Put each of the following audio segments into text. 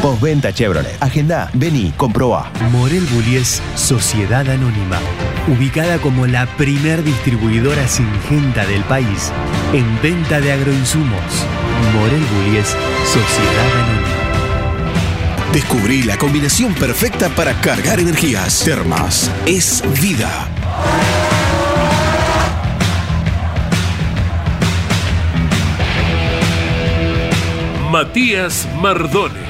Postventa Chevrolet. Agenda, vení, comproba. Morel Bullies Sociedad Anónima. Ubicada como la primer distribuidora singenta del país en venta de agroinsumos. Morel Bullies Sociedad Anónima. Descubrí la combinación perfecta para cargar energías. Termas es vida. Matías Mardones.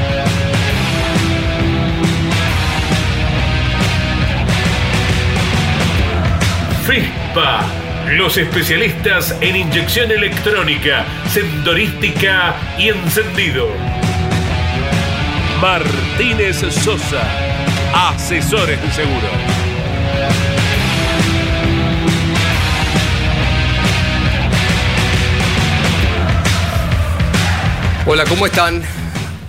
FISPA, los especialistas en inyección electrónica, sendorística y encendido. Martínez Sosa, asesores de seguro. Hola, ¿cómo están?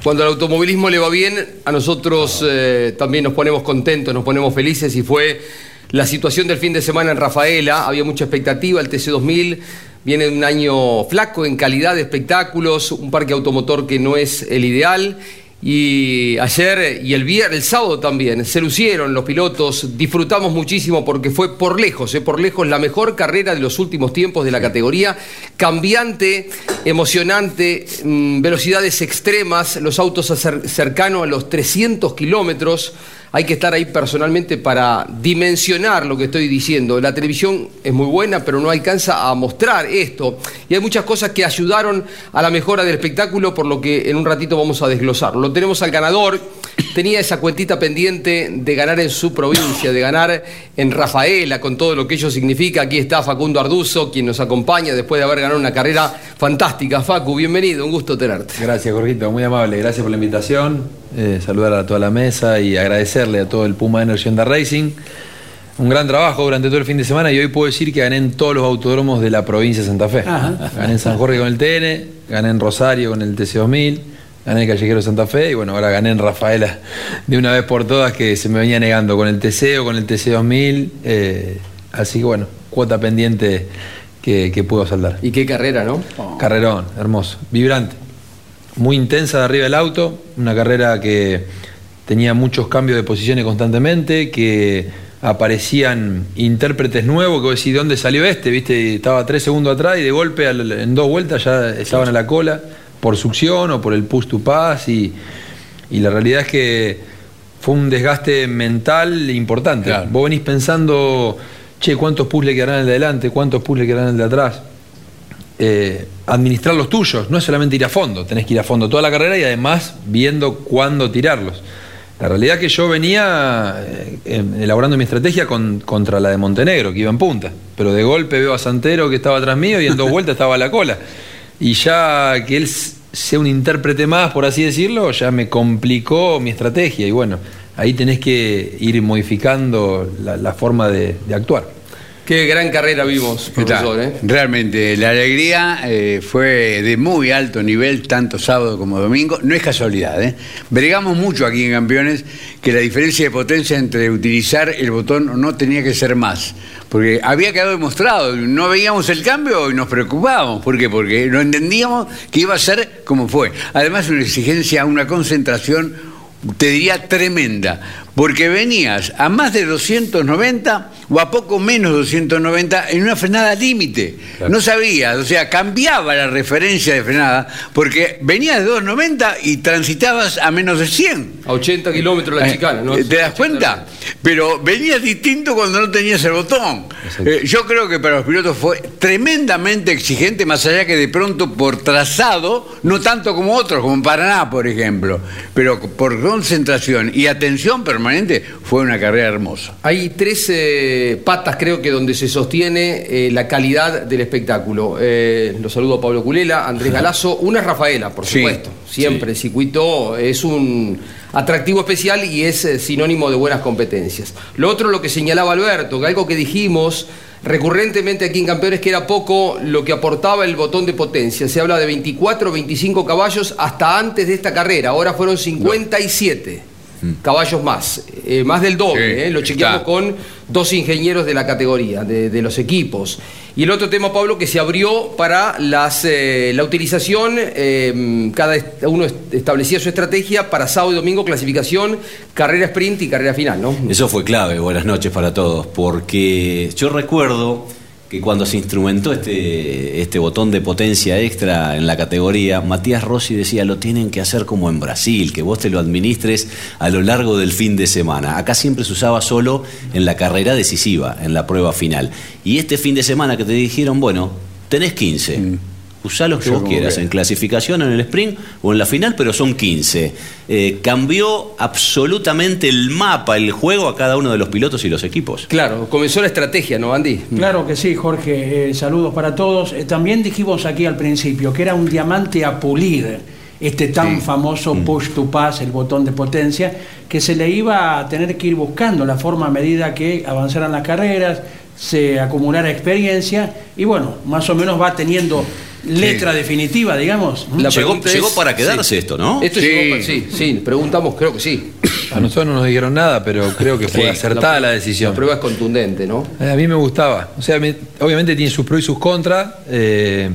Cuando al automovilismo le va bien, a nosotros eh, también nos ponemos contentos, nos ponemos felices y fue la situación del fin de semana en Rafaela. Había mucha expectativa, el TC2000 viene de un año flaco en calidad de espectáculos, un parque automotor que no es el ideal. Y ayer y el viernes, el sábado también, se lucieron los pilotos, disfrutamos muchísimo porque fue por lejos, eh, por lejos la mejor carrera de los últimos tiempos de la categoría, cambiante, emocionante, mm, velocidades extremas, los autos cercanos a los 300 kilómetros. Hay que estar ahí personalmente para dimensionar lo que estoy diciendo. La televisión es muy buena, pero no alcanza a mostrar esto. Y hay muchas cosas que ayudaron a la mejora del espectáculo, por lo que en un ratito vamos a desglosar. Lo tenemos al ganador. Tenía esa cuentita pendiente de ganar en su provincia, de ganar en Rafaela, con todo lo que ello significa. Aquí está Facundo Arduzo, quien nos acompaña después de haber ganado una carrera fantástica. Facu, bienvenido, un gusto tenerte. Gracias, Jorgito, muy amable. Gracias por la invitación. Eh, saludar a toda la mesa y agradecerle a todo el Puma Energy Honda Racing. Un gran trabajo durante todo el fin de semana y hoy puedo decir que gané en todos los autódromos de la provincia de Santa Fe. Gané en San Jorge con el TN, gané en Rosario con el TC2000, gané en Callejero Santa Fe y bueno, ahora gané en Rafaela de una vez por todas que se me venía negando con el TC o con el TC2000. eh, así que bueno, cuota pendiente que, que puedo saldar. Y qué carrera, ¿no? Carrerón, hermoso, vibrante. Muy intensa de arriba del auto, una carrera que tenía muchos cambios de posiciones constantemente, que aparecían intérpretes nuevos, que vos decís, ¿de dónde salió este? ¿Viste? Estaba tres segundos atrás y de golpe en dos vueltas ya estaban a la cola por succión o por el push to pass y, y la realidad es que fue un desgaste mental importante. Claro. Vos venís pensando, che, ¿cuántos push le quedarán al de adelante? ¿Cuántos push le quedarán al de atrás? eh, administrar los tuyos, no es solamente ir a fondo, tenés que ir a fondo toda la carrera y además viendo cuándo tirarlos. La realidad es que yo venía eh, em, elaborando mi estrategia con- contra la de Montenegro, que iba en punta, pero de golpe veo a Santero que estaba atrás mío y en dos vueltas estaba a la cola. Y ya que él sea un intérprete más, por así decirlo, ya me complicó mi estrategia y bueno, ahí tenés que ir modificando la, forma de actuar. Qué gran carrera vimos, profesor. ¿eh? Realmente, la alegría eh, fue de muy alto nivel, tanto sábado como domingo. No es casualidad, ¿eh? Bregamos mucho aquí en Campeones que la diferencia de potencia entre utilizar el botón no tenía que ser más. Porque había quedado demostrado, no veíamos el cambio y nos preocupábamos. ¿Por qué? Porque no entendíamos que iba a ser como fue. Además, una exigencia, una concentración, te diría tremenda. Porque venías a más de 290 o a poco menos 290 en una frenada límite. No sabías, o sea, cambiaba la referencia de frenada porque venías de 290 y transitabas a menos de 100. A 80 kilómetros la chicana, ¿no? Eh, ¿Te das cuenta? Pero venías distinto cuando no tenías el botón. Eh, yo creo que para los pilotos fue tremendamente exigente, más allá que de pronto por trazado, no tanto como otros, como Paraná, por ejemplo, pero por concentración y atención permanente, fue una carrera hermosa. Hay tres eh, patas, creo que, donde se sostiene eh, la calidad del espectáculo. Eh, lo saludo a Pablo Culela, Andrés Galazo. Una es Rafaela, por Sí, supuesto. Siempre, el circuito es un atractivo especial y es eh, sinónimo de buenas competencias. Lo otro, lo que señalaba Alberto, que algo que dijimos recurrentemente aquí en Campeones, que era poco lo que aportaba el botón de potencia. Se habla de 24 o 25 caballos hasta antes de esta carrera. Ahora fueron 57 caballos más, eh, más del doble, Sí, eh, lo chequeamos está. con dos ingenieros de la categoría, de, de los equipos. Y el otro tema, Pablo, que se abrió para las, eh, la utilización, eh, cada est- uno est- establecía su estrategia para sábado y domingo, clasificación, carrera sprint y carrera final, ¿no? Eso fue clave, buenas noches para todos, porque yo recuerdo que cuando se instrumentó este, este botón de potencia extra en la categoría, Matías Rossi decía, lo tienen que hacer como en Brasil, que vos te lo administres a lo largo del fin de semana. Acá siempre se usaba solo en la carrera decisiva, en la prueba final. Y este fin de semana que te dijeron, bueno, tenés 15. Usá los que Yo vos como quieras, quiera. en clasificación, en el sprint o en la final, pero son 15. Eh, cambió absolutamente el mapa, el juego a cada uno de los pilotos y los equipos. Claro, comenzó la estrategia, ¿no, Andy? Claro que sí, Jorge. Eh, saludos para todos. Eh, también dijimos aquí al principio que era un diamante a pulir este tan famoso push to pass, el botón de potencia, que se le iba a tener que ir buscando la forma a medida que avanzaran las carreras, se acumulara experiencia y bueno, más o menos va teniendo letra definitiva, digamos. La llegó pregunta llegó es- para quedarse esto, ¿no? Esto Sí. llegó para- sí, sí, preguntamos, creo que sí. A nosotros no nos dijeron nada, pero creo que fue Sí, acertada la, decisión. La prueba es contundente, ¿no? Eh, A mí me gustaba. O sea, me- obviamente tiene sus pros y sus contras. eh,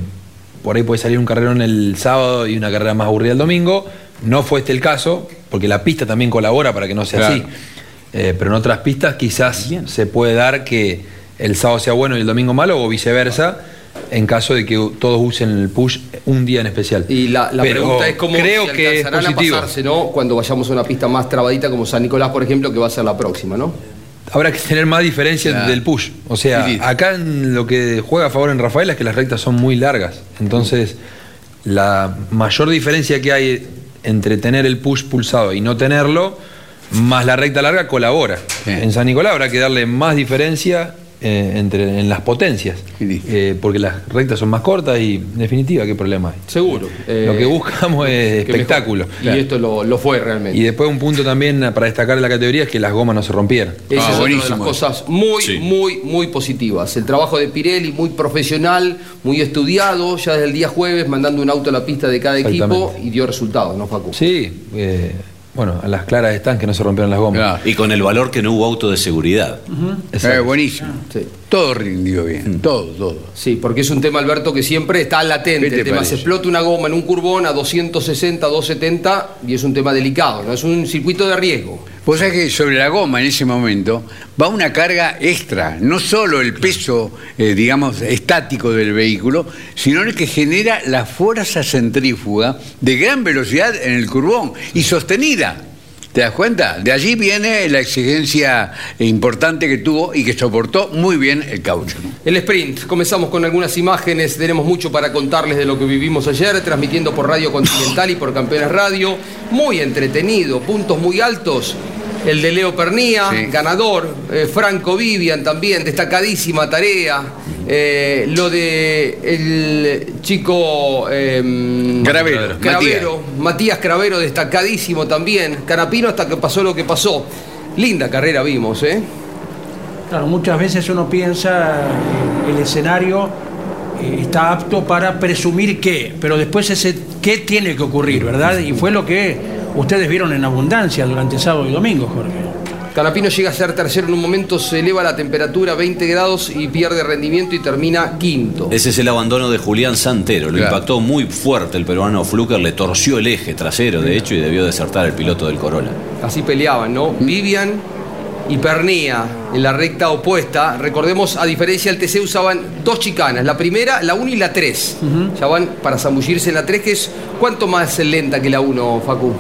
por ahí puede salir un carrerón el sábado y una carrera más aburrida el domingo. No fue este el caso, porque la pista también colabora para que no sea Claro. así. Eh, pero en otras pistas quizás se puede dar que el sábado sea bueno y el domingo malo o viceversa, en caso de que todos usen el push un día en especial. Y la, la Pero pregunta es cómo creo se que es a pasarse, ¿no? Cuando vayamos a una pista más trabadita como San Nicolás, por ejemplo, que va a ser la próxima, ¿no? Habrá que tener más diferencia Claro. del push. O sea, Sí, sí. acá en lo que juega a favor en Rafael es que las rectas son muy largas. Entonces, la mayor diferencia que hay entre tener el push pulsado y no tenerlo, más la recta larga, colabora. Sí. En San Nicolás habrá que darle más diferencia eh, entre, en las potencias. Eh, porque las rectas son más cortas y, en definitiva, ¿qué problema hay? Seguro. Lo Eh, que buscamos es que espectáculo. mejor. Y esto lo, lo fue realmente. Y después un punto también para destacar de la categoría es que las gomas no se rompieran. Esa Ah, es otra de las buenísimo. cosas muy, Sí. muy, muy positivas. El trabajo de Pirelli, muy profesional, muy estudiado, ya desde el día jueves mandando un auto a la pista de cada equipo y dio resultados, ¿no, Facu? Sí, eh, bueno, a las claras están que no se rompieron las gomas. Claro. Y con el valor que no hubo auto de seguridad. Eh, buenísimo. Sí. Todo rindió bien, todo, todo. Sí, porque es un tema, Alberto, que siempre está latente. ¿Qué te El tema parece? se explota una goma en un curbón a 260, 270 y es un tema delicado, ¿no? Es un circuito de riesgo. Vos sabés que sobre la goma en ese momento va una carga extra, no solo el peso, eh, digamos, estático del vehículo, sino el que genera la fuerza centrífuga de gran velocidad en el curbón y sostenida. ¿Te das cuenta? De allí viene la exigencia importante que tuvo y que soportó muy bien el caucho. El sprint, comenzamos con algunas imágenes, tenemos mucho para contarles de lo que vivimos ayer, transmitiendo por Radio Continental y por Campeones Radio, muy entretenido, puntos muy altos, el de Leo Pernía, Sí. ganador, eh, Franco Vivian también, destacadísima tarea, eh, lo de el chico em, Cravero, Cravero, Matías Cravero, destacadísimo también, Canapino hasta que pasó lo que pasó. Linda carrera vimos, ¿eh? Claro, muchas veces uno piensa eh, el escenario eh, está apto para presumir qué, pero después ese qué tiene que ocurrir, ¿verdad? Y fue lo que ustedes vieron en abundancia durante sábado y domingo, Jorge. Canapino llega a ser tercero en un momento, se eleva la temperatura a 20 grados y pierde rendimiento y termina quinto. Ese es el abandono de Julián Santero. Lo Claro. impactó muy fuerte el peruano Fluker, le torció el eje trasero, de hecho, y debió desertar el piloto del Corolla. Así peleaban, ¿no? Vivian y Pernía en la recta opuesta. Recordemos, a diferencia del TC usaban dos chicanas, la primera, la 1 y la 3. Ya van para zambullirse en la 3, que es cuánto más lenta que la 1, Facu.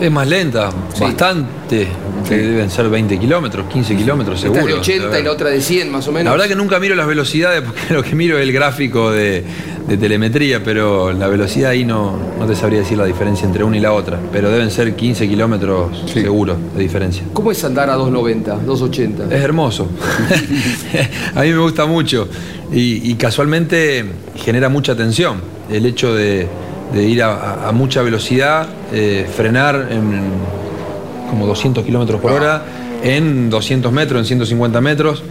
Es más lenta, bastante. Deben ser 20 kilómetros, 15 kilómetros Esta seguro. de 80 y la otra de 100 más o menos. La verdad que nunca miro las velocidades porque lo que miro es el gráfico de, de telemetría, pero la velocidad ahí no, no te sabría decir la diferencia entre una y la otra. Pero deben ser 15 kilómetros seguro de diferencia. ¿Cómo es andar a 290, 280? Es hermoso. a mí me gusta mucho. Y, y casualmente genera mucha tensión. El hecho de, de ir a, a- mucha velocidad, eh, frenar en como 200 kilómetros por hora, en 200 metros, en 150 metros.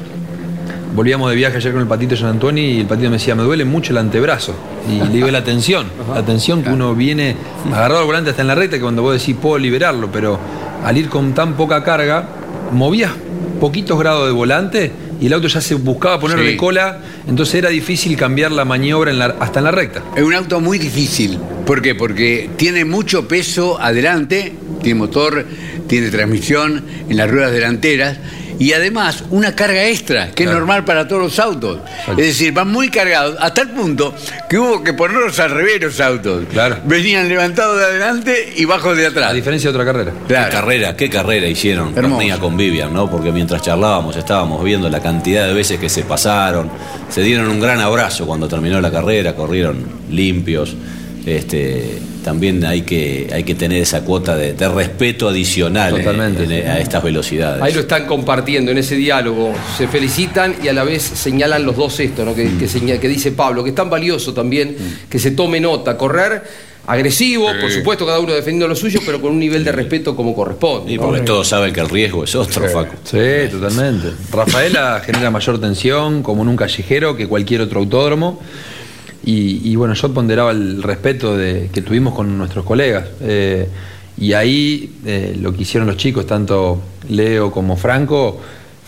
Volvíamos de viaje ayer con el patito Jean Antoni y el patito me decía, me duele mucho el antebrazo. Y le digo, la tensión, la tensión que uno viene agarrado al volante hasta en la recta, que cuando vos decís, puedo liberarlo, pero al ir con tan poca carga, movías poquitos grados de volante y el auto ya se buscaba poner Sí. de cola, entonces era difícil cambiar la maniobra en la- hasta en la recta. Es un auto muy difícil. ¿Por qué? Porque tiene mucho peso adelante, tiene motor, tiene transmisión en las ruedas delanteras y además una carga extra, que es normal para todos los autos. Es decir, van muy cargados, hasta el punto que hubo que ponerlos al revés los autos. Claro. Venían levantados de adelante y bajos de atrás. A diferencia de otra carrera. Qué carrera, qué carrera hicieron con Vivian, ¿no? Porque mientras charlábamos estábamos viendo la cantidad de veces que se pasaron, se dieron un gran abrazo cuando terminó la carrera, corrieron limpios. Este, también hay que, hay que tener esa cuota de, de respeto adicional eh, en- a estas velocidades. Ahí lo están compartiendo en ese diálogo. Se felicitan y a la vez señalan los dos esto, ¿no? que, Mm. que señala- que dice Pablo, que es tan valioso también que se tome nota. Correr agresivo, por supuesto, cada uno defendiendo lo suyo, pero con un nivel de respeto como corresponde. Y ¿no? porque todos saben que el riesgo es otro, Facu. Sí, totalmente. Rafaela genera mayor tensión como en un callejero que cualquier otro autódromo. Y, bueno, yo ponderaba el respeto de, que tuvimos con nuestros colegas. Eh, y ahí eh, lo que hicieron los chicos, tanto Leo como Franco,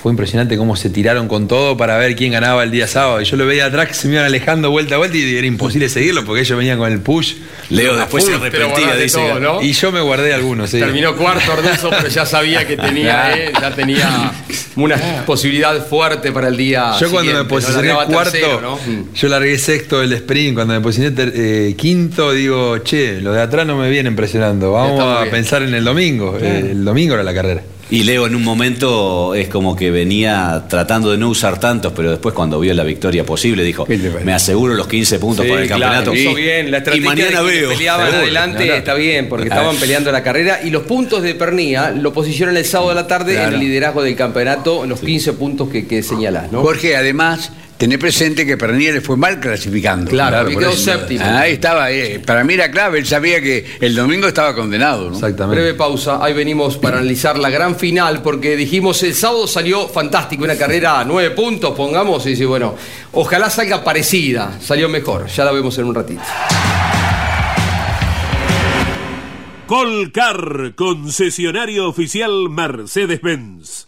fue impresionante cómo se tiraron con todo para ver quién ganaba el día sábado. Y yo lo veía atrás que se me iban alejando vuelta a vuelta y era imposible seguirlo porque ellos venían con el push. Leo después se arrepentía, dice. todo, ¿no? Y yo me guardé algunos, sí. Terminó cuarto Orneso, pero ya sabía que tenía, eh, ya tenía una posibilidad fuerte para el día. Yo cuando me posicioné cuarto, tercero, ¿no? Mm. yo largué sexto del sprint. Cuando me posicioné ter- eh, quinto, digo, che, los de atrás no me vienen presionando. Vamos a bien. pensar en el domingo. Eh, el domingo era la carrera. Y Leo en un momento es como que venía tratando de no usar tantos, pero después cuando vio la victoria posible dijo, me aseguro los 15 puntos Sí, para el claro, campeonato. Y- bien, la y estrategia mañana de que veo. peleaban Seguro, adelante está bien, porque estaban peleando la carrera y los puntos de Pernía lo posicionan el sábado de la tarde en el liderazgo del campeonato, en los 15 puntos que, que señalás, ¿no? Jorge, además, tener presente que Pernier le fue mal clasificando. Claro, quedó séptimo. Ahí estaba, eh, para mí era clave, él sabía que el domingo estaba condenado, ¿no? Exactamente. Breve pausa, ahí venimos para analizar la gran final, porque dijimos el sábado salió fantástico, una carrera a nueve puntos, pongamos, y dice, bueno, ojalá salga parecida, salió mejor, ya la vemos en un ratito. Colcar, concesionario oficial Mercedes-Benz.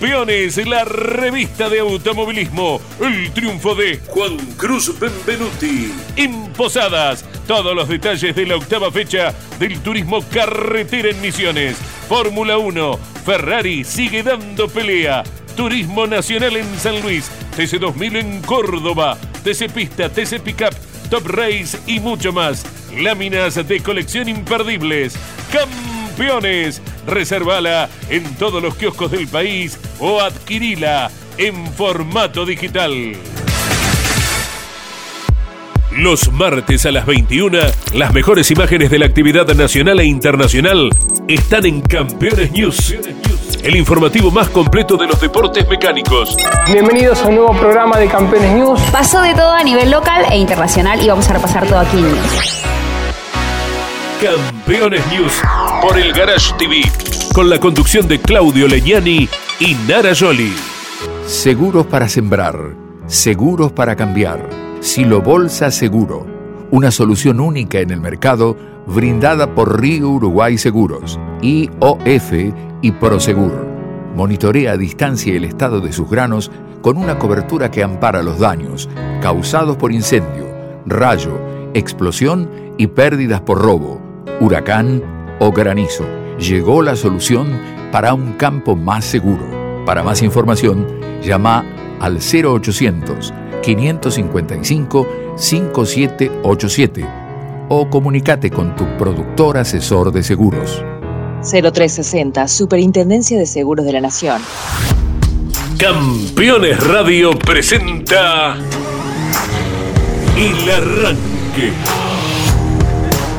Campeones, la revista de automovilismo. El triunfo de Juan Cruz Benvenuti. En Posadas, todos los detalles de la octava fecha del turismo carretera en Misiones. Fórmula 1, Ferrari sigue dando pelea. Turismo Nacional en San Luis, TC2000 en Córdoba, TC Pista, TC Pickup, Top Race y mucho más. Láminas de colección imperdibles. Campeones. Reservala en todos los kioscos del país o adquirila en formato digital. Los martes a las 21, las mejores imágenes de la actividad nacional e internacional están en Campeones News, el informativo más completo de los deportes mecánicos. Bienvenidos a un nuevo programa de Campeones News. Pasó de todo a nivel local e internacional y vamos a repasar todo aquí en News. Campeones News por el Garage TV, con la conducción de Claudio Legnani y Nara Joli. Seguros para sembrar, seguros para cambiar. Silo Bolsa Seguro, una solución única en el mercado brindada por Río Uruguay Seguros, IOF y Prosegur. Monitorea a distancia el estado de sus granos con una cobertura que ampara los daños causados por incendio, rayo, explosión y pérdidas por robo, huracán o granizo. Llegó la solución para un campo más seguro. Para más información, llama al 0800 555-5787 o comunícate con tu productor asesor de seguros. 0360, Superintendencia de Seguros de la Nación. Campeones Radio presenta El Arranque.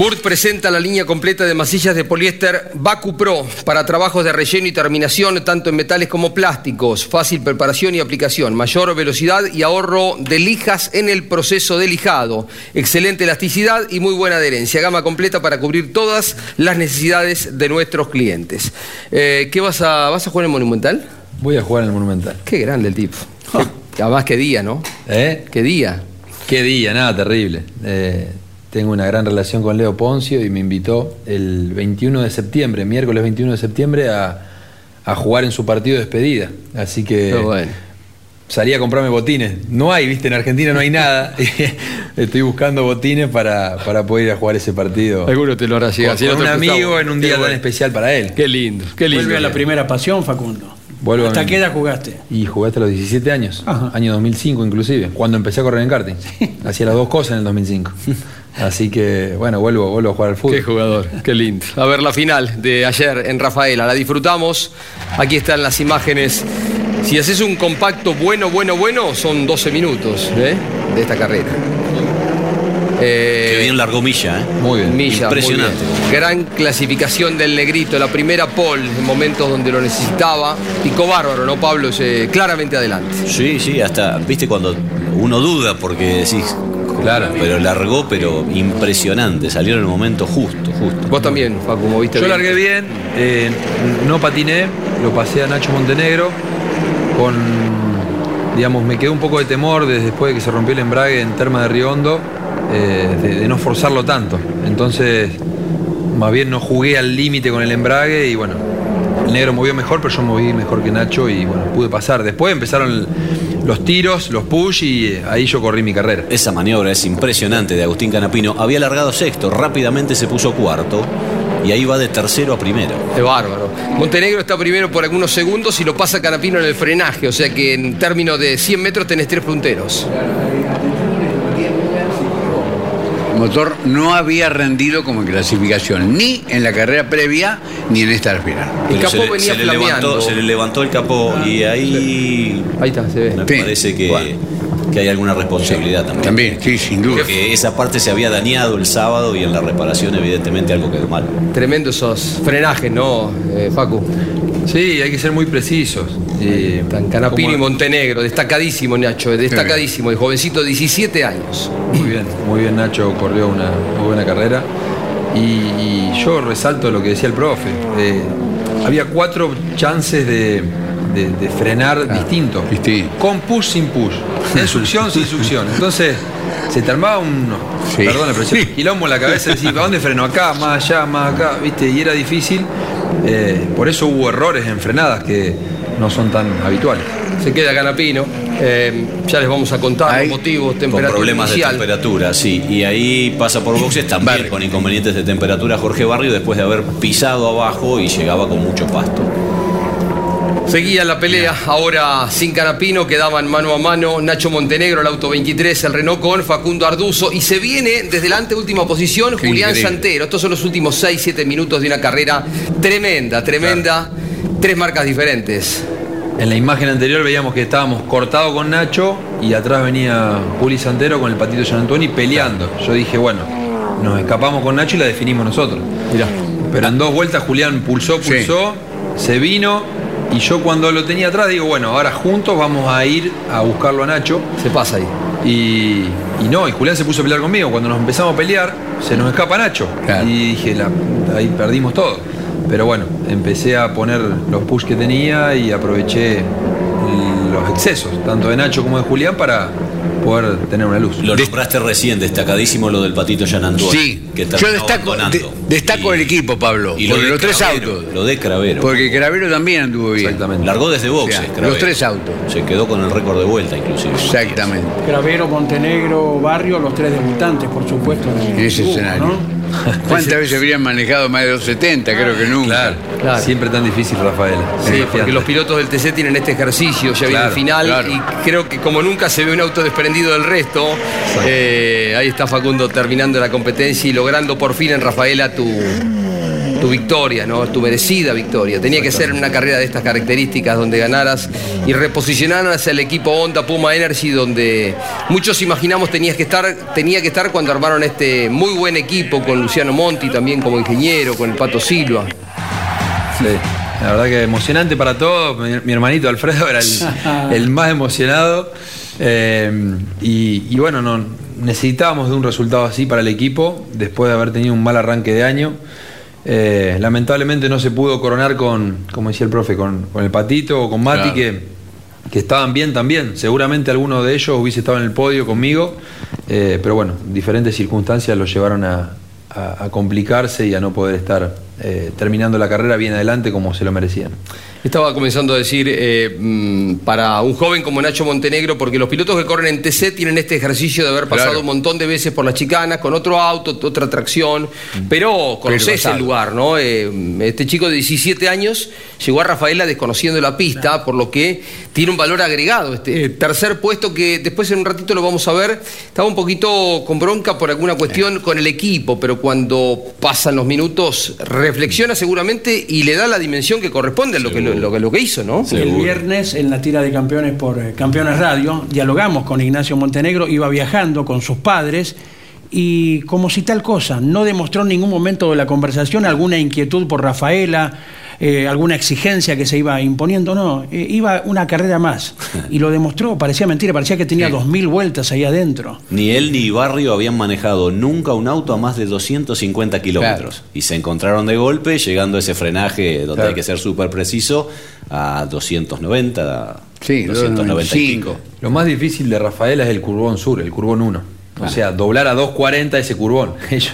Burt presenta la línea completa de masillas de poliéster Baku Pro para trabajos de relleno y terminación tanto en metales como plásticos, fácil preparación y aplicación, mayor velocidad y ahorro de lijas en el proceso de lijado, excelente elasticidad y muy buena adherencia, gama completa para cubrir todas las necesidades de nuestros clientes. Eh, ¿Qué vas a, vas a jugar en el Monumental? Voy a jugar en el Monumental. Qué grande el tipo. Además, qué día, ¿no? ¿Eh? ¿Qué día? Qué día, nada, terrible. Eh, tengo una gran relación con Leo Poncio y me invitó el 21 de septiembre, miércoles 21 de septiembre, a, jugar en su partido de despedida. Así que salí a comprarme botines. No hay, viste, en Argentina no hay nada. Estoy buscando botines para, poder ir a jugar ese partido. Seguro te lo harás llegar. Con, un amigo en un día tan especial para él. Qué lindo, qué lindo. Vuelve a la primera pasión, Facundo. Vuelvo ¿Hasta qué edad jugaste? Y jugué hasta los 17 años, año 2005 inclusive, cuando empecé a correr en karting. Hacía las dos cosas en el 2005. Así que, bueno, vuelvo, vuelvo a jugar al fútbol. Qué jugador, qué lindo. A ver la final de ayer en Rafaela, la disfrutamos. Aquí están las imágenes. Si haces un compacto bueno, bueno, bueno, son 12 minutos ¿eh? de esta carrera. Eh, Qué bien largó Milla, ¿eh? Muy bien. Milla, Impresionante. Gran clasificación del Negrito, la primera pole en momentos donde lo necesitaba. Pico bárbaro, ¿no, Pablo? claramente adelante. Sí, sí, hasta, viste, cuando uno duda porque decís, Claro. Pero largó, pero impresionante. Salió en el momento justo, justo. Vos también, Facu, como viste. Yo largué bien, eh, no patiné, lo pasé a Nacho Montenegro con, digamos, me quedó un poco de temor después de que se rompió el embrague en Terma de Riondo, eh, de, no forzarlo tanto. Entonces, más bien no jugué al límite con el embrague y bueno, el negro movió mejor, pero yo moví mejor que Nacho y bueno, pude pasar. Después empezaron los tiros, los push y eh, ahí yo corrí mi carrera. Esa maniobra es impresionante de Agustín Canapino. Había largado sexto, rápidamente se puso cuarto y ahí va de tercero a primero. Es bárbaro. Montenegro está primero por algunos segundos y lo pasa Canapino en el frenaje, o sea que en términos de 100 metros tenés tres punteros motor no había rendido como clasificación, ni en la carrera previa, ni en esta final. El capó se venía le, se le levantó el capó y ahí. Ahí está, se ve. Me parece que. que hay alguna responsabilidad también. También, sí, sin duda. Que esa parte se había dañado el sábado y en la reparación evidentemente algo quedó mal. Tremendo esos frenajes, ¿no, eh, Facu? Sí, hay que ser muy precisos. Eh, Canapino y Montenegro, destacadísimo Nacho, destacadísimo, el jovencito, 17 años. Muy bien, muy bien Nacho corrió una muy buena carrera. Y, y yo resalto lo que decía el profe. eh, había cuatro chances de, de- de frenar distintos. Con push sin push. En succión sin succión. Entonces se te armaba un. Sí. Perdón, pero se quilombo en la cabeza decir, ¿a dónde freno? Acá, más allá, más acá, ¿viste? Y era difícil. Eh, por eso hubo errores en frenadas que no son tan habituales. Se queda Canapino. eh, ya les vamos a contar los motivos, Con temperatura problemas inicial. de temperatura, sí. Y ahí pasa por boxes también con inconvenientes de temperatura Jorge Barrio después de haber pisado abajo y llegaba con mucho pasto. Seguía la pelea, ahora sin Canapino, quedaban mano a mano Nacho Montenegro, el auto 23, el Renault con Facundo Arduzo, y se viene desde la anteúltima posición Qué Julián increíble. Santero. Estos son los últimos 6-7 minutos de una carrera tremenda, tremenda, tres marcas diferentes. En la imagen anterior veíamos que estábamos cortados con Nacho y atrás venía Juli Santero con el patito Gianantoni peleando. Yo dije, bueno, nos escapamos con Nacho y la definimos nosotros. Pero en dos vueltas Julián pulsó, pulsó, se vino y yo cuando lo tenía atrás digo, bueno, ahora juntos vamos a ir a buscarlo a Nacho. Se pasa ahí. Y, y no, y Julián se puso a pelear conmigo. Cuando nos empezamos a pelear, se nos escapa Nacho. Y dije, la ahí perdimos todo. Pero bueno, empecé a poner los push que tenía y aproveché los excesos, tanto de Nacho como de Julián, para poder tener una luz. Lo nombraste recién, destacadísimo lo del patito Yanantuani. Sí, que yo destaco, de- destaco el equipo, Pablo, Y lo de los tres Cravero, autos. Lo de Cravero. Porque Cravero también anduvo bien. Exactamente. Largó desde boxes, O sea, Cravero. los tres autos. Se quedó con el récord de vuelta, inclusive. Exactamente. Gravero, Montenegro, Barrio, los tres debutantes, por supuesto. en ese escenario. ¿no? ¿Cuántas veces habrían manejado más de 270? Creo que nunca. Claro, siempre tan difícil, Rafael. Sí, porque los pilotos del TC tienen este ejercicio, ya viene Claro, el final claro. y creo que como nunca se ve un auto desprendido del resto, eh, ahí está Facundo terminando la competencia y logrando por fin en Rafaela tu, tu victoria, ¿no? tu merecida victoria. Tenía que ser una carrera de estas características donde ganaras y reposicionaras al equipo Honda Puma Energy donde muchos imaginamos tenías que estar, tenía que estar cuando armaron este muy buen equipo con Luciano Monti también como ingeniero, con el Pato Silva. Sí, la verdad que emocionante para todos. Mi, mi hermanito Alfredo era el, el más emocionado. Eh, y, y bueno, no, necesitábamos de un resultado así para el equipo, después de haber tenido un mal arranque de año. Eh, lamentablemente no se pudo coronar con, como decía el profe, con, con el Patito o con Mati, Claro. que, que estaban bien también. Seguramente alguno de ellos hubiese estado en el podio conmigo, eh, pero bueno, diferentes circunstancias los llevaron a, a- a complicarse y a no poder estar eh, terminando la carrera bien adelante como se lo merecían. Estaba comenzando a decir, eh, mm, para un joven como Nacho Montenegro, porque los pilotos que corren en TC tienen este ejercicio de haber pasado Claro. un montón de veces por las chicanas, con otro auto, otra tracción, pero conoces el lugar, ¿no? Eh, este chico de 17 años llegó a Rafaela desconociendo la pista, por lo que tiene un valor agregado. Este tercer puesto que después en un ratito lo vamos a ver, estaba un poquito con bronca por alguna cuestión con el equipo, pero cuando pasan los minutos reflexiona seguramente y le da la dimensión que corresponde a lo que, lo, lo que- lo que hizo, ¿no? El viernes en la tira de campeones por eh, Campeones Radio dialogamos con Ignacio Montenegro, iba viajando con sus padres y como si tal cosa, no demostró en ningún momento de la conversación alguna inquietud por Rafaela, eh, alguna exigencia que se iba imponiendo, no, eh, iba una carrera más y lo demostró, parecía mentira, parecía que tenía dos mil vueltas ahí adentro. Ni él ni Barrio habían manejado nunca un auto a más de 250 kilómetros. Y se encontraron de golpe llegando a ese frenaje donde Claro. hay que ser súper preciso a 290, Sí, 290 y pico. Lo más difícil de Rafaela es el curvón sur, el curvón 1. O sea, doblar a 240 ese curvón. Ellos,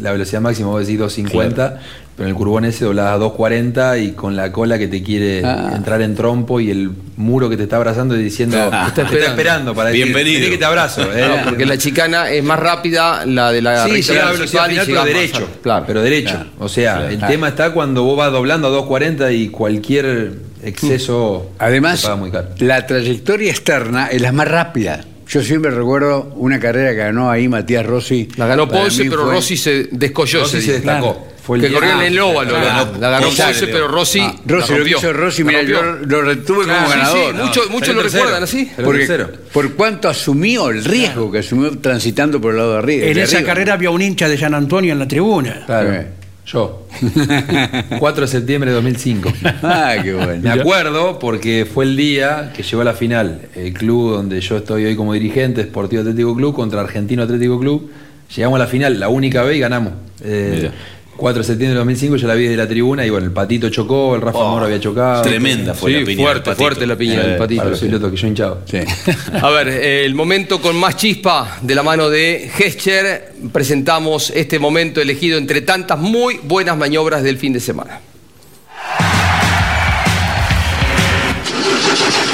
la velocidad máxima vos decís 250, pero en el curvón ese doblás a 240 y con la cola que te quiere Ah. entrar en trompo y el muro que te está abrazando y diciendo, te está esperando, para decir, Bienvenido. "Vení que te abrazo. eh". No, porque la chicana es más rápida, la de la Sí, recta llega a velocidad final, pero más derecho. a- Claro. Pero derecho. Claro. O sea, Claro. el Claro. tema está cuando vos vas doblando a 240 y cualquier exceso Además, te paga muy caro. la trayectoria externa es la más rápida. Yo siempre recuerdo una carrera que ganó ahí Matías Rossi. La ganó Ponce, pero fue- Rossi se descolló Rossi se destacó. Claro. Fue el que corrió en el Ah, óvalo. la, la ganó. Ponce, pero Rossi. Ah, Rossi, lo hizo Rossi, mira, yo lo retuve Claro, como sí, ganador. sí, muchos- muchos lo tercero. recuerdan así. Porque, tercero. por cuánto asumió el riesgo que asumió transitando por el lado de arriba. En de esa arriba. carrera había un hincha de San Antonio en la tribuna. Claro. Yo. 4 de septiembre de 2005. Ah, qué bueno. Me acuerdo porque fue el día que llegó a la final el club donde yo estoy hoy como dirigente, Sportivo Atlético Club, contra Argentino Atlético Club. Llegamos a la final, la única vez y ganamos. Eh, Mira. 4 de septiembre de 2005 yo la vi desde la tribuna y bueno, el patito chocó, el Rafa Oh, Moro había chocado. Tremenda fue Sí, la piña. fuerte, del patito. fuerte la piña del Eh, patito. Para los pilotos que yo hinchado. Sí. A ver, eh, el momento con más chispa de la mano de Gescher. Presentamos este momento elegido entre tantas muy buenas maniobras del fin de semana.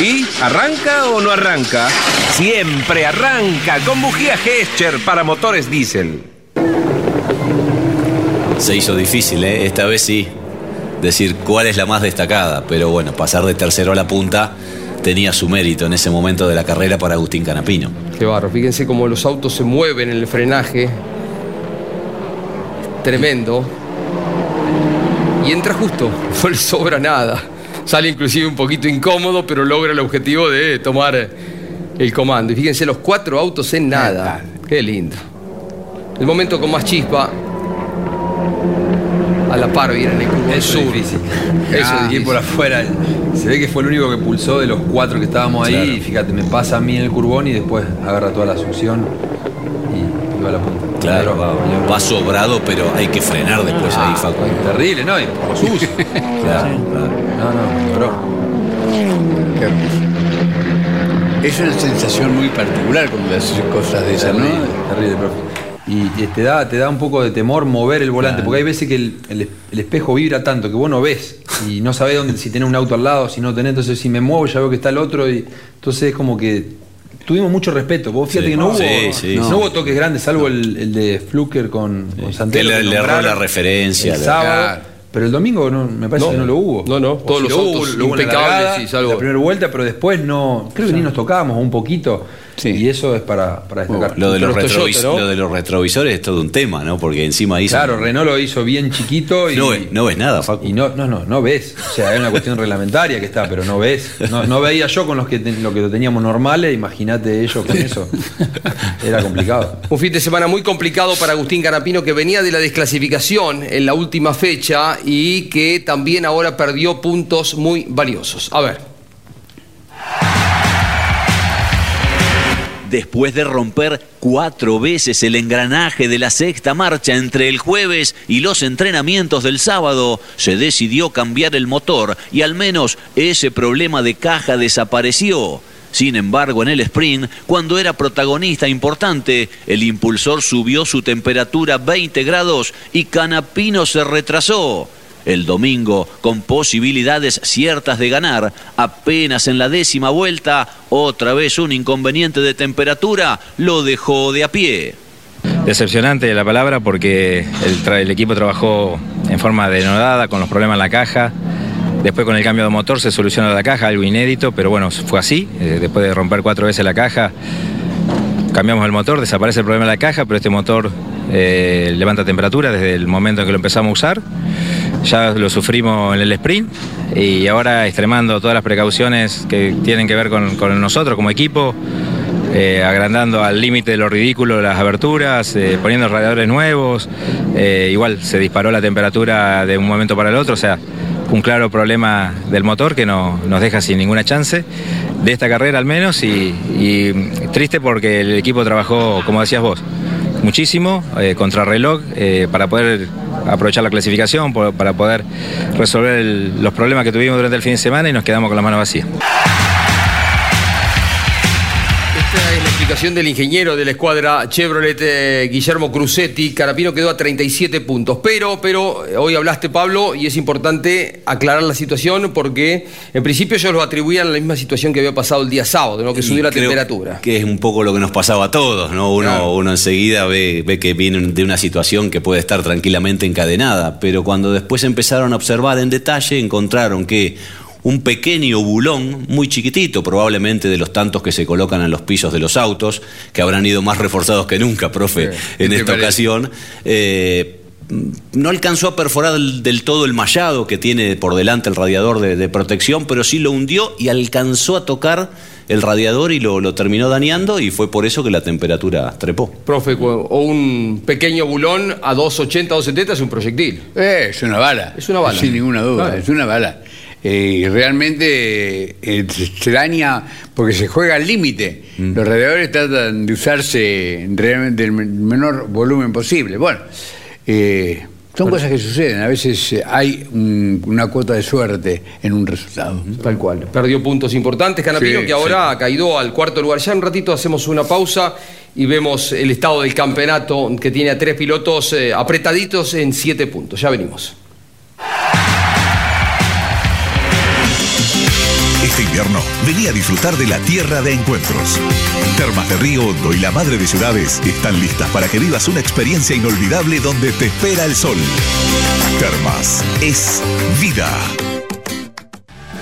¿Y arranca o no arranca? Siempre arranca con bujía Gescher para motores diésel. Se hizo difícil, ¿eh? esta vez sí. Decir cuál es la más destacada, pero bueno, pasar de tercero a la punta tenía su mérito en ese momento de la carrera para Agustín Canapino. Qué barro, fíjense cómo los autos se mueven en el frenaje. Tremendo. Y entra justo, no le sobra nada. Sale inclusive un poquito incómodo, pero logra el objetivo de tomar el comando. Y fíjense los cuatro autos en nada. Qué lindo. El momento con más chispa. A la par viene el Club Eso Sur. es difícil. Eso Ah, es ir por afuera. Se ve que fue el único que pulsó de los cuatro que estábamos ahí. Claro. Y fíjate, me pasa a mí en el curbón y después agarra toda la asunción y, va a la punta. Claro, Pero, va, va sobrado, pero hay que frenar después ahí, Facu. Terrible, ¿no? Y por sucio. Claro, claro. No, no, hermoso. Es una sensación muy particular cuando haces cosas de esas, ¿no? Terrible, terrible, profe. Y, y te, da, te da un poco de temor mover el volante, porque hay veces que el, el- el espejo vibra tanto que vos no ves y no sabés dónde, si tenés un auto al lado, si no tenés, entonces si me muevo ya veo que está el otro y entonces es como que tuvimos mucho respeto. Vos fíjate Sí. que no hubo, Sí, no hubo toques grandes, salvo el, el de Fluker con, con Santero. le, que le erró la referencia. el sábado. Pero el domingo no, me parece No. que no lo hubo. No, no, O todos si los lo autos hubo la impecables largada, y salvo- La primera vuelta, pero después no. Creo que ni nos tocábamos un poquito. Sí. Y eso es para, para destacar. Lo de, los Pero Toyota, retrovis- ¿no? lo de los retrovisores es todo un tema, ¿no? Porque encima hizo. Claro, Renault lo hizo bien chiquito y no, ves, no ves nada, Facu. y no, no, no, no ves. O sea, es una cuestión reglamentaria que está, pero no ves. No, no veía yo con los que ten- lo que lo teníamos normales, imagínate ellos con eso. Era complicado. Un fin de semana muy complicado para Agustín Canapino que venía de la desclasificación en la última fecha y que también ahora perdió puntos muy valiosos. A ver. Después de romper cuatro veces el engranaje de la sexta marcha entre el jueves y los entrenamientos del sábado, se decidió cambiar el motor y al menos ese problema de caja desapareció. Sin embargo, en el sprint, cuando era protagonista importante, el impulsor subió su temperatura 20 grados y Canapino se retrasó. El domingo, con posibilidades ciertas de ganar, apenas en la décima vuelta, otra vez un inconveniente de temperatura lo dejó de a pie. Decepcionante la palabra porque el, equipo trabajó en forma denodada con los problemas en la caja. Después con el cambio de motor se solucionó la caja, algo inédito, pero bueno, fue así. Eh, después de romper cuatro veces la caja, cambiamos el motor, desaparece el problema de la caja, pero este motor eh, levanta temperatura desde el momento en que lo empezamos a usar. Ya lo sufrimos en el sprint y ahora extremando todas las precauciones que tienen que ver con, nosotros como equipo, eh, agrandando al límite de lo ridículo las aberturas, eh, poniendo radiadores nuevos. eh, igual se disparó la temperatura de un momento para el otro, o sea, un claro problema del motor que no, nos deja sin ninguna chance de esta carrera al menos y, triste porque el equipo trabajó, como decías vos, muchísimo contra reloj eh, para poder aprovechar la clasificación, por- para poder resolver el- los problemas que tuvimos durante el fin de semana y nos quedamos con las manos vacías. Explicación del ingeniero de la escuadra Chevrolet, eh, Guillermo Crucetti. Carapino quedó a 37 puntos. Pero, pero, eh, hoy hablaste, Pablo, y es importante aclarar la situación porque en principio ellos lo atribuían a la misma situación que había pasado el día sábado, ¿no? que subió la temperatura. Que es un poco lo que nos pasaba a todos, ¿no? Uno, uno enseguida ve, ve que vienen de una situación que puede estar tranquilamente encadenada, pero cuando después empezaron a observar en detalle, encontraron que un pequeño bulón, muy chiquitito, probablemente de los tantos que se colocan en los pisos de los autos, que habrán ido más reforzados que nunca, profe, Sí, en ¿qué te esta parece? ocasión, eh, no alcanzó a perforar del, del todo el mallado que tiene por delante el radiador de, de protección, pero sí lo hundió y alcanzó a tocar el radiador y lo, lo terminó dañando y fue por eso que la temperatura trepó. Profe, o un pequeño bulón a 280, 270 es un proyectil. Eh, es una bala. Es una bala. Sin ninguna duda, Claro. es una bala. Eh, y realmente eh, se daña porque se juega al límite. Mm. Los radiadores tratan de usarse realmente el men- menor volumen posible. Bueno, eh, son cosas que suceden. A veces eh, hay un- una cuota de suerte en un resultado. Tal cual. Perdió puntos importantes Canapino, Sí, que ahora ha caído al cuarto lugar. Ya en un ratito hacemos una pausa y vemos el estado del campeonato que tiene a tres pilotos eh, apretaditos en siete puntos. Ya venimos. Este invierno, vení a disfrutar de la tierra de encuentros. Termas de Río Hondo y la Madre de Ciudades están listas para que vivas una experiencia inolvidable donde te espera el sol. Termas es vida.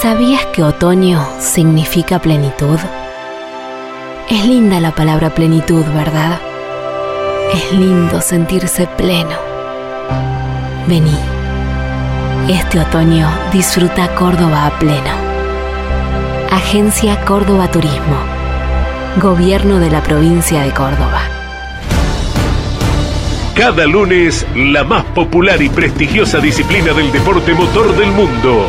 ¿Sabías que otoño significa plenitud? Es linda la palabra plenitud, ¿verdad? Es lindo sentirse pleno. Vení. Este otoño disfruta Córdoba a pleno. Agencia Córdoba Turismo. Gobierno de la provincia de Córdoba. Cada lunes, la más popular y prestigiosa disciplina del deporte motor del mundo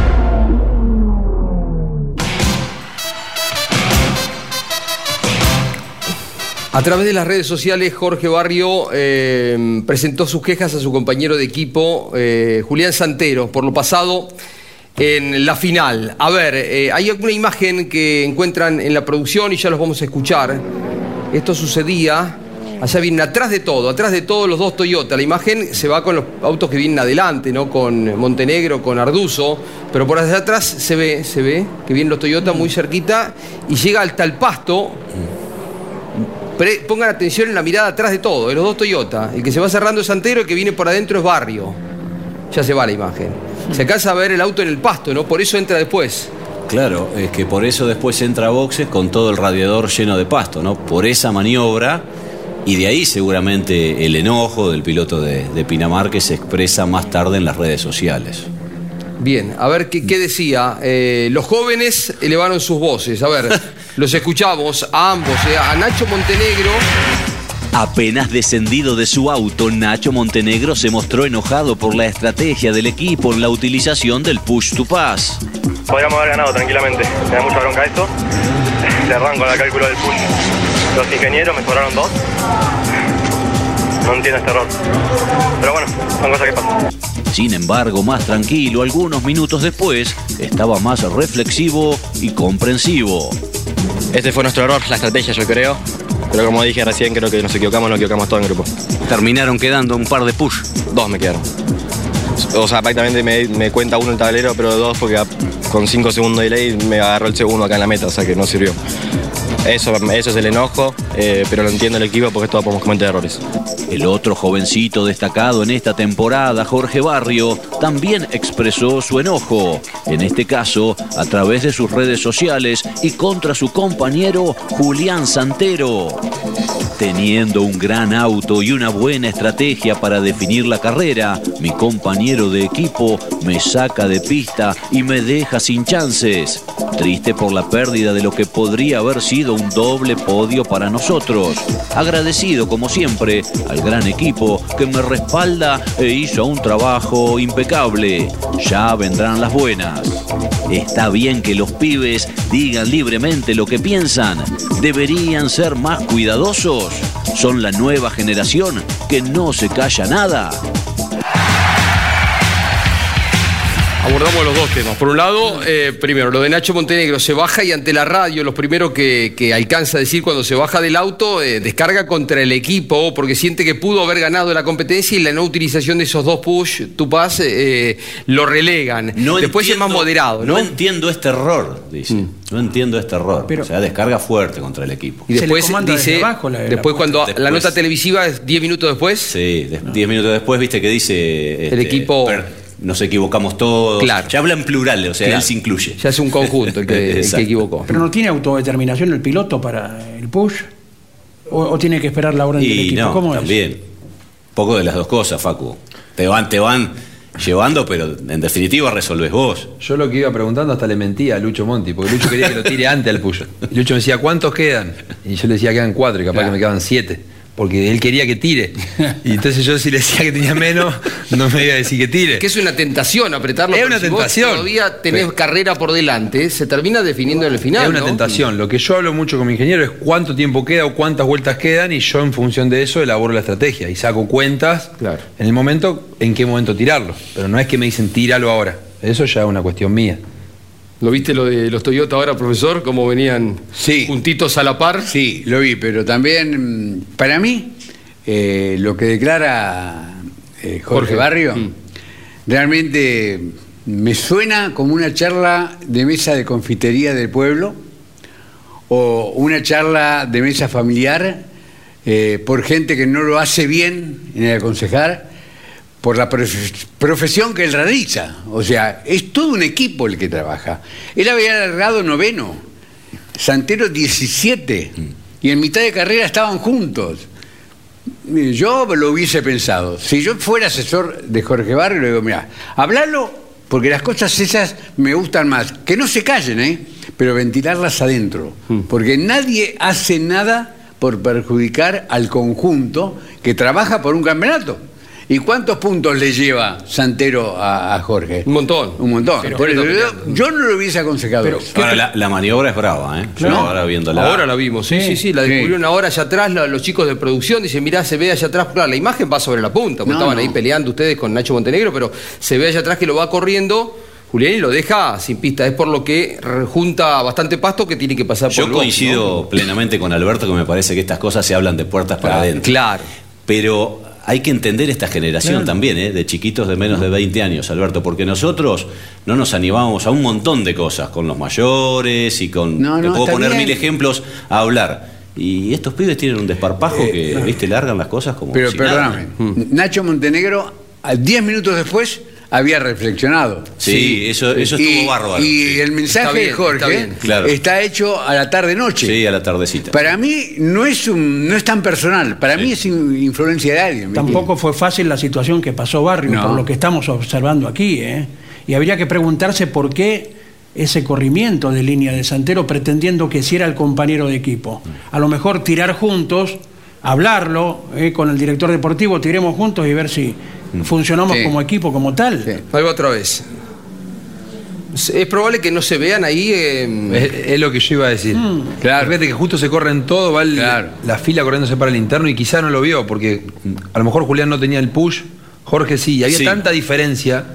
A través de las redes sociales, Jorge Barrio eh, presentó sus quejas a su compañero de equipo, eh, Julián Santero, por lo pasado en la final. A ver, eh, hay alguna imagen que encuentran en la producción y ya los vamos a escuchar. Esto sucedía, allá vienen atrás de todo, atrás de todos los dos Toyota. La imagen se va con los autos que vienen adelante, ¿no? Con Montenegro, con Arduzo, pero por allá atrás se ve, se ve que vienen los Toyota muy cerquita y llega hasta el pasto. Pre- pongan atención en la mirada atrás de todo, de los dos Toyota. El que se va cerrando es Santero, el que viene por adentro es Barrio. Ya se va la imagen. Se alcanza a ver el auto en el pasto, ¿no? Por eso entra después. Claro, es que por eso después entra a boxes con todo el radiador lleno de pasto, ¿no? Por esa maniobra y de ahí seguramente el enojo del piloto de, de Pinamar que se expresa más tarde en las redes sociales. Bien, a ver qué, qué decía. Eh, los jóvenes elevaron sus voces. A ver, los escuchamos a ambos, eh, a Nacho Montenegro. Apenas descendido de su auto, Nacho Montenegro se mostró enojado por la estrategia del equipo en la utilización del push to pass. Podríamos haber ganado tranquilamente. Me da mucha bronca esto. Le arranco la cálculo del push. Los ingenieros me cobraron dos. No entiendo este error. Pero bueno, son cosas que pasan. Sin embargo, más tranquilo, algunos minutos después, estaba más reflexivo y comprensivo. Este fue nuestro error, la estrategia, yo creo. Pero como dije recién, creo que nos equivocamos, nos equivocamos todo en grupo. Terminaron quedando un par de push. Dos me quedaron. O sea, prácticamente me, me cuenta uno el tablero, pero dos porque con cinco segundos de delay me agarró el segundo acá en la meta, o sea que no sirvió. Eso, eso es el enojo, eh, pero lo entiendo el equipo porque todos podemos cometer errores. El otro jovencito destacado en esta temporada, Jorge Barrio, también expresó su enojo, en este caso a través de sus redes sociales y contra su compañero Julián Santero. Teniendo un gran auto y una buena estrategia para definir la carrera, mi compañero de equipo me saca de pista y me deja sin chances. Triste por la pérdida de lo que podría haber sido un doble podio para nosotros. Agradecido como siempre al gran equipo que me respalda e hizo un trabajo impecable. Ya vendrán las buenas. Está bien que los pibes digan libremente lo que piensan. Deberían ser más cuidadosos. Son la nueva generación que no se calla nada. Abordamos los dos temas. Por un lado, eh, primero, lo de Nacho Montenegro se baja y ante la radio, lo primero que, que alcanza a decir cuando se baja del auto, eh, descarga contra el equipo porque siente que pudo haber ganado la competencia y la no utilización de esos dos push, tu pas, eh, lo relegan. No Después es más moderado, ¿no? No entiendo este error, dice. Mm. No entiendo este error. o sea, descarga fuerte contra el equipo. Y después dice, después cuando la nota televisiva es 10 minutos después. Sí, de- diez minutos después, viste que dice. este, equipo- per- nos equivocamos todos. Claro. Ya habla en plural, o sea, Claro. él se incluye. Ya es un conjunto el que, el que equivocó. ¿Pero no tiene autodeterminación el piloto para el push? ¿O, o tiene que esperar la orden del Y equipo? no, ¿Cómo es? también. Poco de las dos cosas, Facu. Te van, te van llevando, pero en definitiva resolves vos. Yo lo que iba preguntando hasta le mentía a Lucho Monti, porque Lucho quería que lo tire antes al Puyo. Lucho me decía, ¿cuántos quedan? Y yo le decía, quedan cuatro, y capaz que me quedaban siete. Porque él quería que tire. Y entonces yo si le decía que tenía menos, no me iba a decir que tire. Que es una tentación apretarlo. Es una si vos tentación. todavía tenés Pero- carrera por delante, se termina definiendo en el final. es una ¿no? tentación. Lo que yo hablo mucho con mi ingeniero es cuánto tiempo queda o cuántas vueltas quedan y yo en función de eso elaboro la estrategia y saco cuentas en el momento, en qué momento tirarlo. Pero no es que me dicen tíralo ahora. Eso ya es una cuestión mía. ¿Lo viste lo de los Toyota ahora, profesor? ¿Cómo venían juntitos a la par? Sí, lo vi, pero también, mm, para mí, eh, lo que declara eh, Jorge, Jorge. Barrio, Mm. realmente me suena como una charla de mesa de confitería del pueblo o una charla de mesa familiar eh, por gente que no lo hace bien en el aconsejar, por la profe- profesión que él realiza. O sea, es todo un equipo el que trabaja. Él había alargado noveno, Santero 17, y en mitad de carrera estaban juntos. Yo lo hubiese pensado. Si yo fuera asesor de Jorge Barrio, le digo, mira, hablalo porque las cosas esas me gustan más. Que no se callen, ¿eh? Pero ventilarlas adentro. Porque nadie hace nada por perjudicar al conjunto que trabaja por un campeonato. ¿Y cuántos puntos le lleva Santero a, a Jorge? Un montón. Un montón. Pero- Por eso, yo, yo no lo hubiese aconsejado. eso. Ahora, la, la maniobra es brava, ¿eh? Yo Claro. ahora viéndola. Ahora la vimos, sí, sí, sí, la descubrieron ahora allá atrás, la- los chicos de producción dicen, mirá, se ve allá atrás, claro, la imagen va sobre la punta, porque No, estaban no. ahí peleando ustedes con Nacho Montenegro, pero se ve allá atrás que lo va corriendo Julián y lo deja sin pista, es por lo que junta bastante pasto que tiene que pasar por Yo el box, coincido plenamente con Alberto que me parece que estas cosas se hablan de puertas para adentro. Claro. Pero hay que entender esta generación Claro. también, ¿eh? de chiquitos de menos de 20 años, Alberto, porque nosotros no nos animábamos a un montón de cosas, con los mayores y con... No, te no, puedo está poner bien. mil ejemplos a hablar. Y estos pibes tienen un desparpajo que, viste, largan las cosas como... Pero si nada. perdóname, Nacho Montenegro, a 10 minutos después, había reflexionado. Sí, eso- eso estuvo Y- bárbaro, Y sí. el mensaje Está bien, de Jorge está bien, claro. está hecho a la tarde-noche. Sí, a la tardecita. Para mí no es, un, no es tan personal, para mí es in- influencia de alguien. ¿me Tampoco fue fácil la situación que pasó Barrio, No. por lo que estamos observando aquí. ¿eh? Y habría que preguntarse por qué ese corrimiento de línea de Santero pretendiendo que si era el compañero de equipo. A lo mejor tirar juntos, hablarlo ¿eh? con el director deportivo, tiremos juntos y ver si funcionamos Sí. como equipo, como tal. Ahí va otra vez. Es probable que no se vean ahí. eh, Es, es lo que yo iba a decir. Claro. Fíjate que justo se corren todo, va el- la fila corriéndose para el interno y quizá no lo vio, porque a lo mejor Julián no tenía el push, Jorge sí, y había Sí. tanta diferencia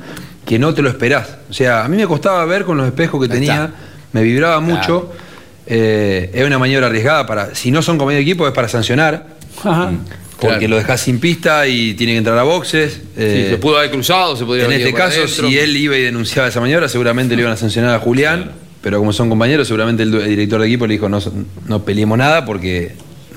que no te lo esperás. O sea, a mí me costaba ver con los espejos que tenía, me vibraba mucho. Eh, es una maniobra arriesgada para, si no son compañeros de equipo, es para sancionar. Porque Claro. lo dejás sin pista y tiene que entrar a boxes. Eh, se pudo haber cruzado, se podría en este caso, adentro. si él iba y denunciaba esa maniobra, seguramente le iban a sancionar a Julián. pero como son compañeros, seguramente el, director de equipo le dijo no, no peleemos nada porque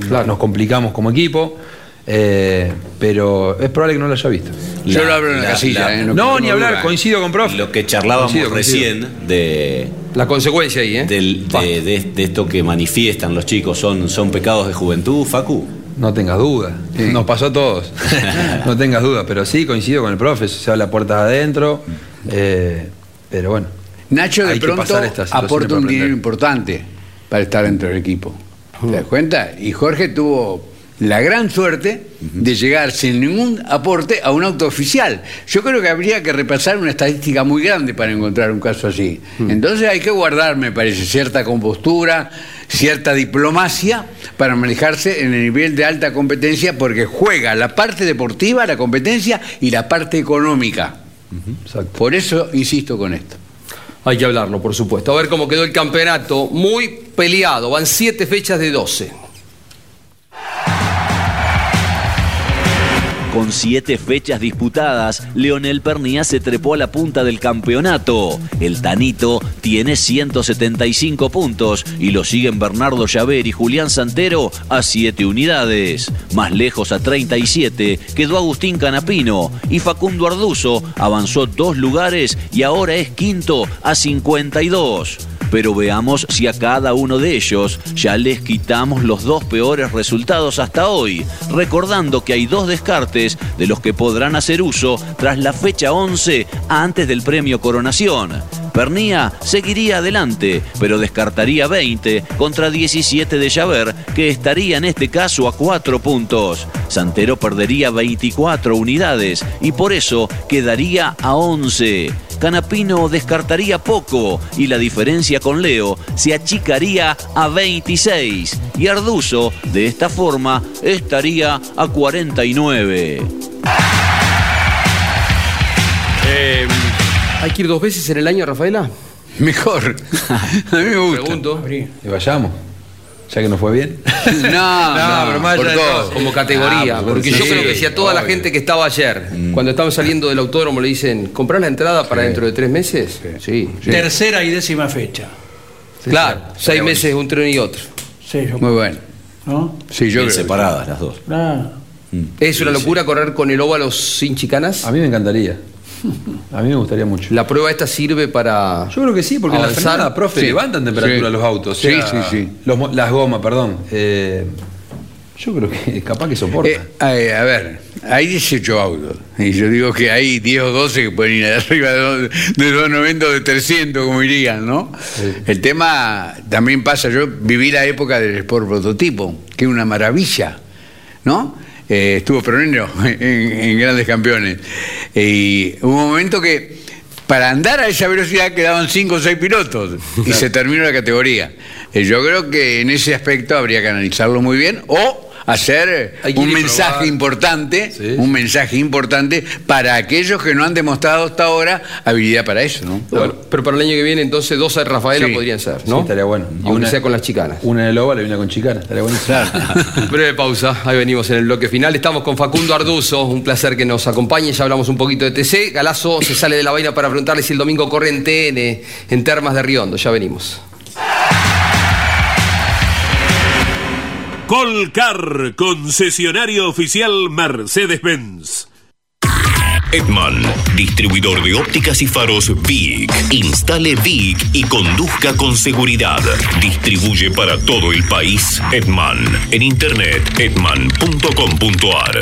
nos complicamos como equipo. Eh, pero es probable que no lo haya visto. Yo lo hablo en la casilla, ¿eh? No, No ni hablar, coincido con profe. Lo que charlábamos Coincido, coincido. recién de. La consecuencia ahí, ¿eh? del- de, de- de esto que manifiestan los chicos, ¿son, son pecados de juventud, Facu? No tengas duda. Nos pasó a todos. no tengas duda. Pero sí, coincido con el profe. Se abre la puerta adentro. eh, pero bueno. Nacho de pronto aporta un dinero importante para estar dentro del equipo. ¿Te das cuenta? Y Jorge tuvo la gran suerte de llegar sin ningún aporte a un auto oficial. Yo creo que habría que repasar una estadística muy grande para encontrar un caso así. Entonces hay que guardar, me parece, cierta compostura, cierta diplomacia para manejarse en el nivel de alta competencia porque juega la parte deportiva, la competencia y la parte económica. Por eso insisto con esto. Hay que hablarlo, por supuesto. A ver cómo quedó el campeonato. Muy peleado. Van siete fechas de 12. Con siete fechas disputadas, Leonel Pernía se trepó a la punta del campeonato. El Tanito tiene 175 puntos y lo siguen Bernardo Llaver y Julián Santero a 7 unidades. Más lejos a 37 quedó Agustín Canapino y Facundo Arduzo avanzó dos lugares y ahora es quinto a 52. Pero veamos si a cada uno de ellos ya les quitamos los dos peores resultados hasta hoy, recordando que hay dos descartes de los que podrán hacer uso tras la fecha 11 antes del premio Coronación. Pernía seguiría adelante, pero descartaría 20 contra 17 de Javer, que estaría en este caso a 4 puntos. Santero perdería 24 unidades y por eso quedaría a 11. Canapino descartaría poco y la diferencia con Leo se achicaría a 26 y Arduzo de esta forma estaría a 49. Eh, ¿Hay que ir dos veces en el año, Rafaela? Mejor. A mí me gusta. Pregunto. Y vayamos. Ya que nos fue bien. No, no, pero más por allá de todo, todo. como categoría. Ah, porque sí, yo creo que si a toda la gente que estaba ayer, cuando estaban saliendo del autódromo, le dicen, ¿comprás la entrada para dentro de tres meses? Sí. Tercera y décima fecha. Claro, seis meses un tren y otro. Sí, yo- Muy bueno. ¿no? Sí, yo Bien creo. separadas las dos. Ah, ¿Es una locura correr con el óvalo sin chicanas? A mí me encantaría. A mí me gustaría mucho. ¿La prueba esta sirve para Yo creo que sí, porque en la frenada, profe, Sí. levantan temperatura Sí. los autos. o Sí, sea, sí, sí. los las gomas, perdón. Eh, yo creo que capaz que soporta. Eh, a ver, hay 18 autos. Y yo digo que hay 10 o 12 que pueden ir arriba de 290 o de 300, como dirían, ¿no? El tema también pasa. Yo viví la época del Sport Prototipo, que es una maravilla, ¿no? Eh, estuvo Pronero en, en grandes campeones. Y hubo un momento que para andar a esa velocidad quedaban 5 o 6 pilotos y se terminó la categoría. Eh, yo creo que en ese aspecto habría que analizarlo muy bien o hacer un mensaje probar. importante, un mensaje importante para aquellos que no han demostrado hasta ahora habilidad para eso, ¿no? Bueno, pero para el año que viene, entonces dos a Rafaela Sí. podrían ser, Sí, ¿no? estaría bueno. Y Aunque una- sea con las chicanas. Una en el óvalo y una con chicana. Estaría buenísimo. Breve pausa, ahí venimos en el bloque final. Estamos con Facundo Arduzo, un placer que nos acompañe. Ya hablamos un poquito de TC. Galazo se sale de la vaina para preguntarle si el domingo corre en TN, en Termas de Riondo. Ya venimos. Colcar, concesionario oficial Mercedes-Benz. Edman, distribuidor de ópticas y faros VIC. Instale VIC y conduzca con seguridad. Distribuye para todo el país Edman. En internet, edman.com.ar.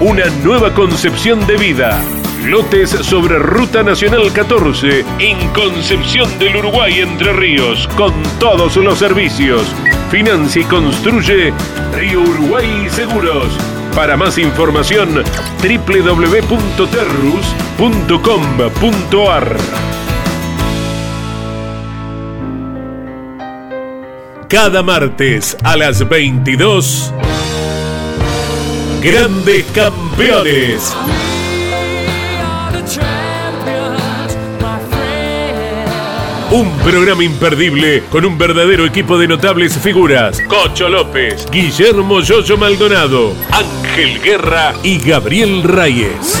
una nueva concepción de vida. Lotes sobre Ruta Nacional 14 en Concepción del Uruguay Entre Ríos, con todos los servicios. financia y construye Río Uruguay Seguros. Para más información, www.terrus.com.ar. Cada martes a las 22, Grandes Campeones. Un programa imperdible con un verdadero equipo de notables figuras. Cocho López, Guillermo Yoyo Maldonado, Ángel Guerra y Gabriel Reyes.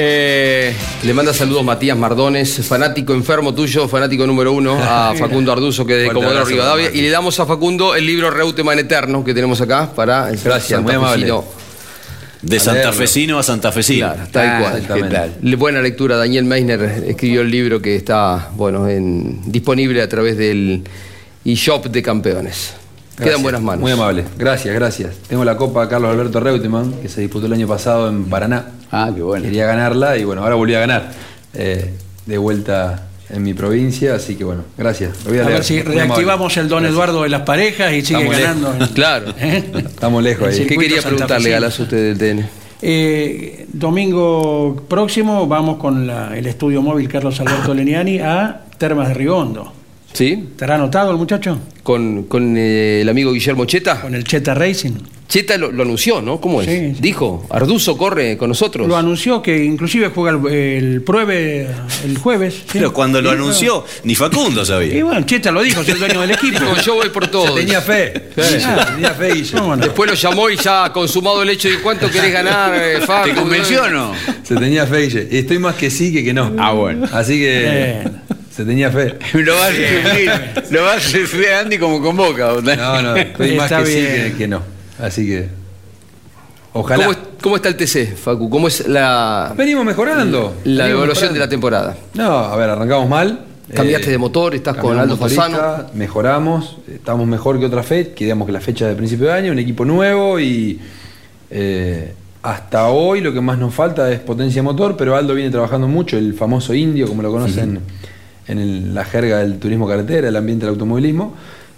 Eh, le manda saludos Matías Mardones, fanático enfermo tuyo, fanático número uno, a Facundo Arduzo, que es de Comodoro Rivadavia. Y le damos a Facundo el libro Reutemann Eterno que tenemos acá para el Gracias, muy amable. santafesino. De santafesino a santafesino. Tal Ah, cual. Buena lectura. Daniel Meisner escribió el libro que está bueno, en- disponible a través del eShop de campeones. Queda en buenas manos. Muy amable. Gracias, gracias. Tengo la Copa Carlos Alberto Reutemann, que se disputó el año pasado en Paraná. Ah, qué bueno. Quería ganarla y bueno, ahora volví a ganar. Eh, de vuelta en mi provincia, así que bueno, gracias. Lo voy a, A ver si Muy amable. reactivamos el Don Eduardo de las parejas y sigue Estamos ganando. lejos. Claro. ¿Eh? Estamos lejos ahí. ¿Qué quería preguntarle, santafesino. Galazo, usted del TN? Eh, domingo próximo vamos con la- el estudio móvil Carlos Alberto Leniani a Termas de Rigondo. ¿Sí? ¿Estará anotado el muchacho? ¿Con, con eh, el amigo Guillermo Cheta? Con el Cheta Racing. Cheta lo, lo anunció, ¿no? ¿Cómo es? Sí, sí. Dijo, Arduzo corre con nosotros. Lo anunció que inclusive juega el, el pruebe el jueves. sí. Pero cuando lo anunció, ni Facundo Y sabía. bueno, Cheta lo dijo, es el dueño del equipo. Dijo, yo voy por todo. Tenía fe. Sí. Tenía fe. ¿Cómo no? Después lo llamó y ya ha consumado el hecho de cuánto querés ganar, eh, Facu? ¿Te convenció o no? Se tenía fe. Y estoy más que sí que que no. Ah, bueno. Así que Bien. Se tenía fe. Lo vas a sufrir, lo vas a sufrir Andy como convoca. No, no, estoy más Está que sí bien. que, que no. Así que. Ojalá. ¿Cómo, es- cómo está el TC, Facu? ¿Cómo es la, Venimos mejorando. la Venimos evaluación de la temporada? No, a ver, arrancamos mal. Cambiaste Eh, de motor, estás con Aldo Fasano. Mejoramos, estamos mejor que otra fecha, que digamos que la fecha de principio de año, un equipo nuevo y eh, hasta hoy lo que más nos falta es potencia de motor, pero Aldo viene trabajando mucho, el famoso indio, como lo conocen en la jerga del turismo carretera, el ambiente del automovilismo.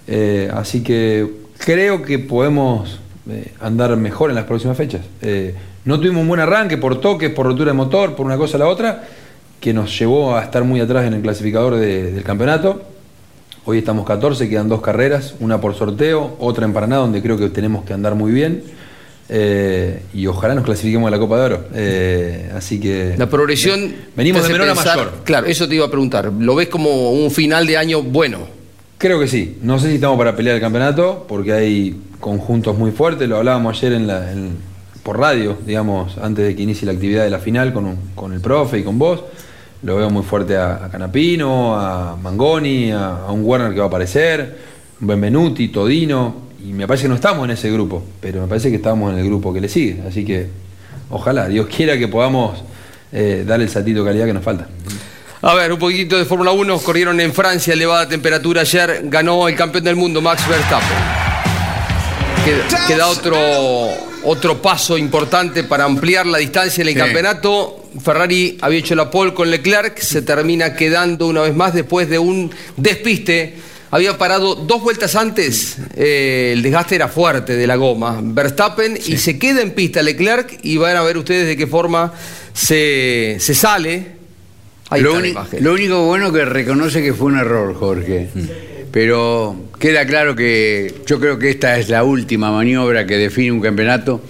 Eh, así que creo que podemos eh, andar mejor en las próximas fechas. Eh, no tuvimos un buen arranque por toques, por rotura de motor, por una cosa a la otra, que nos llevó a estar muy atrás en el clasificador de- del campeonato. Hoy estamos 14, quedan dos carreras, una por sorteo, otra en Paraná, donde creo que tenemos que andar muy bien. Eh, y ojalá nos clasifiquemos a la Copa de Oro. Eh, así que. La progresión. Venimos de menor a mayor. Claro, eso te iba a preguntar. ¿Lo ves como un final de año bueno? Creo que sí. No sé si estamos para pelear el campeonato, porque hay conjuntos muy fuertes. Lo hablábamos ayer en la, en- por radio, digamos, antes de que inicie la actividad de la final con, un- con el profe y con vos. Lo veo muy fuerte a, a Canapino, a Mangoni, a, a un Werner que va a aparecer, un Benvenuti, Todino. Y me parece que no estamos en ese grupo, pero me parece que estamos en el grupo que le sigue. Así que ojalá, Dios quiera que podamos eh, darle el saltito de calidad que nos falta. A ver, un poquitito de Fórmula 1. Corrieron en Francia, elevada temperatura ayer. Ganó el campeón del mundo, Max Verstappen. Queda, queda otro, otro paso importante para ampliar la distancia en el Sí. campeonato. Ferrari había hecho la pole con Leclerc, se termina quedando una vez más después de un despiste. Había parado dos vueltas antes, eh, el desgaste era fuerte de la goma. Verstappen y se queda en pista Leclerc y van a ver ustedes de qué forma se, se sale. Ahí lo, está la uni- imagen. lo único bueno que reconoce que fue un error, Jorge. Pero queda claro que yo creo que esta es la última maniobra que define un campeonato,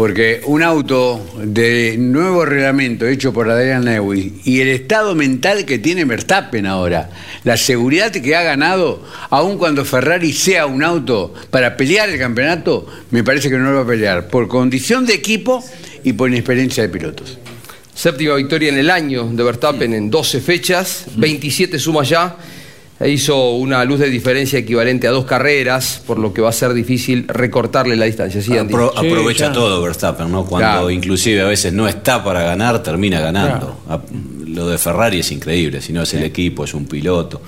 porque un auto de nuevo reglamento hecho por Adrian Newey y el estado mental que tiene Verstappen ahora, la seguridad que ha ganado, aun cuando Ferrari sea un auto para pelear el campeonato, me parece que no lo va a pelear, por condición de equipo y por inexperiencia de pilotos. Séptima victoria en el año de Verstappen en 12 fechas, 27 sumas ya. Hizo una luz de diferencia equivalente a dos carreras, por lo que va a ser difícil recortarle la distancia. Sí, Andy. Apro- Sí, aprovecha todo Verstappen, ¿no? Cuando Claro. inclusive a veces no está para ganar, termina ganando. Lo de Ferrari es increíble, si no es el equipo, es un piloto,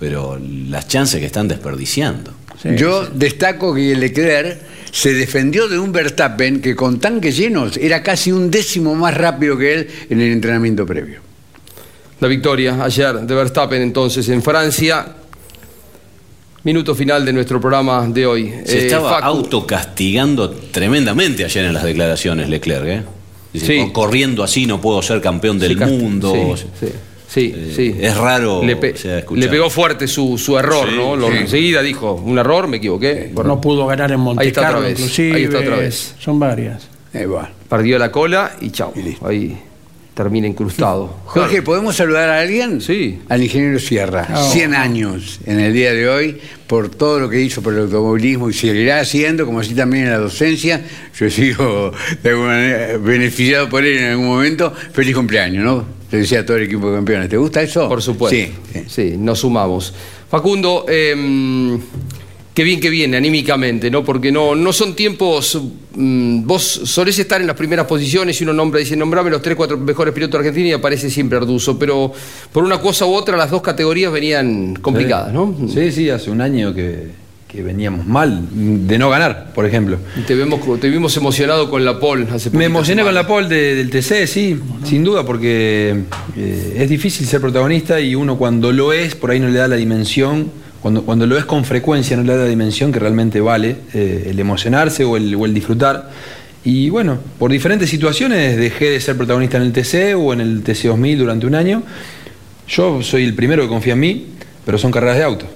pero las chances que están desperdiciando. Yo destaco que Leclerc se defendió de un Verstappen que con tanques llenos era casi un décimo más rápido que él en el entrenamiento previo. La victoria ayer de Verstappen entonces en Francia. Minuto final de nuestro programa de hoy. Se Eh, estaba Facu, autocastigando tremendamente ayer en las declaraciones Leclerc, ¿eh? Dice, Sí. "Co- corriendo así no puedo ser campeón del Sí, mundo. sí, sí, sí, sí. Es raro le, pe- o sea, escuchar. le pegó fuerte su, su error, Sí, ¿no? Lo- sí. Enseguida dijo, un error, me equivoqué. Bueno, No pudo ganar en Monte Ahí está otra vez, inclusive. ahí está otra vez. Son varias. Perdió la cola y chao. Ahí termina incrustado. Jorge, ¿podemos saludar a alguien? Sí. Al ingeniero Sierra, Oh. 100 años en el día de hoy, por todo lo que hizo por el automovilismo y seguirá haciendo, como así también en la docencia. Yo sigo de alguna manera beneficiado por él en algún momento. Feliz cumpleaños, ¿no? Le decía a todo el equipo de campeones. ¿Te gusta eso? Por supuesto. Sí. Sí, nos sumamos. Facundo, eh, qué bien que viene anímicamente, ¿no? Porque no, no son tiempos. mm, vos solés estar en las primeras posiciones y uno nombra, dice, nombrame los tres, cuatro mejores pilotos de Argentina y aparece siempre Arduzo. Pero por una cosa u otra, las dos categorías venían complicadas, ¿no? Sí, sí, hace un año que, que veníamos mal de no ganar, por ejemplo. Te, vemos, te vimos emocionado con la pole hace Me emocioné con la pole de- del TC, sí, sin duda, porque eh, es difícil ser protagonista y uno cuando lo es, por ahí no le da la dimensión, cuando, cuando lo es con frecuencia no le da la dimensión que realmente vale, eh, el emocionarse o el, o el disfrutar. Y bueno, por diferentes situaciones dejé de ser protagonista en el TC o en el TC 2000 durante un año. Yo soy el primero que confía en mí, pero son carreras de auto.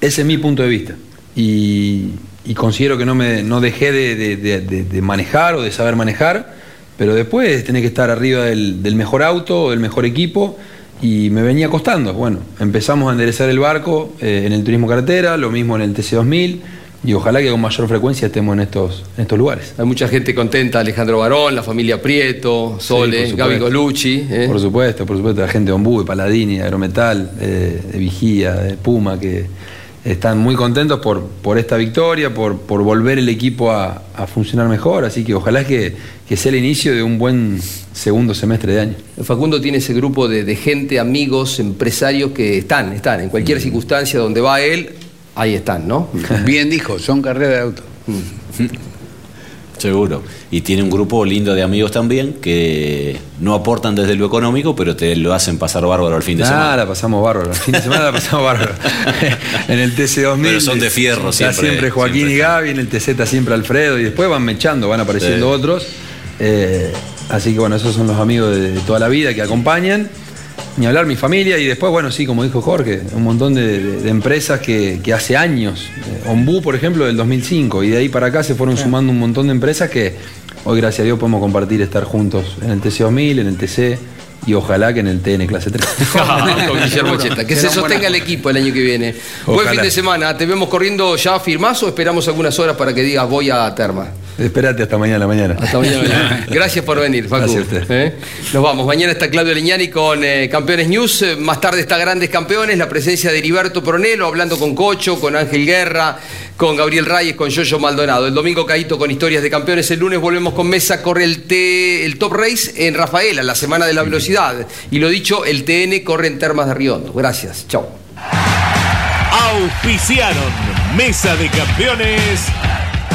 Ese es mi punto de vista. Y, y considero que no, me, no dejé de, de- de- de- de manejar o de saber manejar, pero después tenés que estar arriba del, del mejor auto o del mejor equipo. Y me venía costando. Bueno, empezamos a enderezar el barco eh, en el turismo carretera, lo mismo en el TC2000, y ojalá que con mayor frecuencia estemos en estos, en estos lugares. Hay mucha gente contenta, Alejandro Barón, la familia Prieto, Sole, Sí, Gaby. Colucci. ¿eh? Por supuesto, por supuesto, la gente de Ombú, de Paladini, de Agrometal, eh, de Vigía, de Puma, que están muy contentos por, por esta victoria, por, por volver el equipo a, a funcionar mejor, así que ojalá que, que sea el inicio de un buen segundo semestre de año. Facundo tiene ese grupo de, de gente, amigos, empresarios que están, están, en Mm. cualquier circunstancia donde va él, ahí están, ¿no? Bien dijo, son carreras de auto. Seguro. Y tiene un grupo lindo de amigos también que no aportan desde lo económico, pero te lo hacen pasar bárbaro al fin de Ah, semana. la pasamos bárbaro. El fin de semana la pasamos bárbaro. en el TC2000. Pero son de fierro está siempre, siempre Joaquín siempre y Gaby, en el TZ está siempre Alfredo, y después van mechando, van apareciendo Sí. otros. Eh, así que bueno, esos son los amigos de toda la vida que acompañan. Ni hablar mi familia y después, bueno, sí, como dijo Jorge, un montón de, de- de empresas que, que hace años, eh, Ombú, por ejemplo, del 2005, y de ahí para acá se fueron sumando un montón de empresas que hoy, gracias a Dios, podemos compartir, estar juntos en el TC2000, en el TC y ojalá que en el TN clase 3. Con Guillermo Cheta. Que se sostenga el equipo el año que viene. Buen fin de semana. ¿Te vemos corriendo ya firmás o esperamos algunas horas para que digas voy a Terma? Espérate hasta mañana la mañana. Hasta mañana. Gracias por venir, Facu. Gracias a usted. ¿Eh? Nos vamos. Mañana está Claudio Leñani con eh, Campeones News. Eh, Más tarde está Grandes Campeones. La presencia de Heriberto Pronelo hablando con Cocho, con Ángel Guerra, con Gabriel Reyes, con Yoyo Maldonado. El domingo Caíto con historias de campeones. El lunes volvemos con Mesa. Corre el, T- el Top Race en Rafaela, la semana de la velocidad. Y lo dicho, el TN corre en Termas de Riondo. Gracias. Chao. Auspiciaron Mesa de Campeones.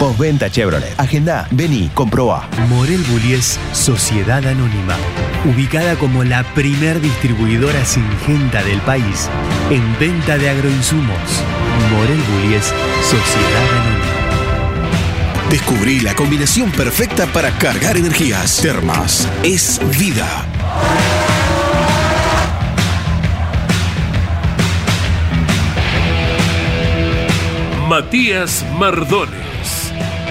Postventa Chevrolet. Agenda, vení, comprobá. Morel Bullies Sociedad Anónima, ubicada como la primer distribuidora singenta del país en venta de agroinsumos. Morel Bullies Sociedad Anónima. Descubrí la combinación perfecta para cargar energías. Termas es vida. Matías Mardones.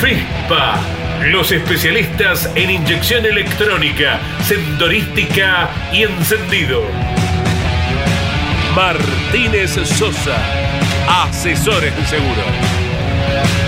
FESPA, los especialistas en inyección electrónica, sendorística y encendido. Martínez Sosa, asesores de seguro.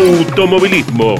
automovilismo.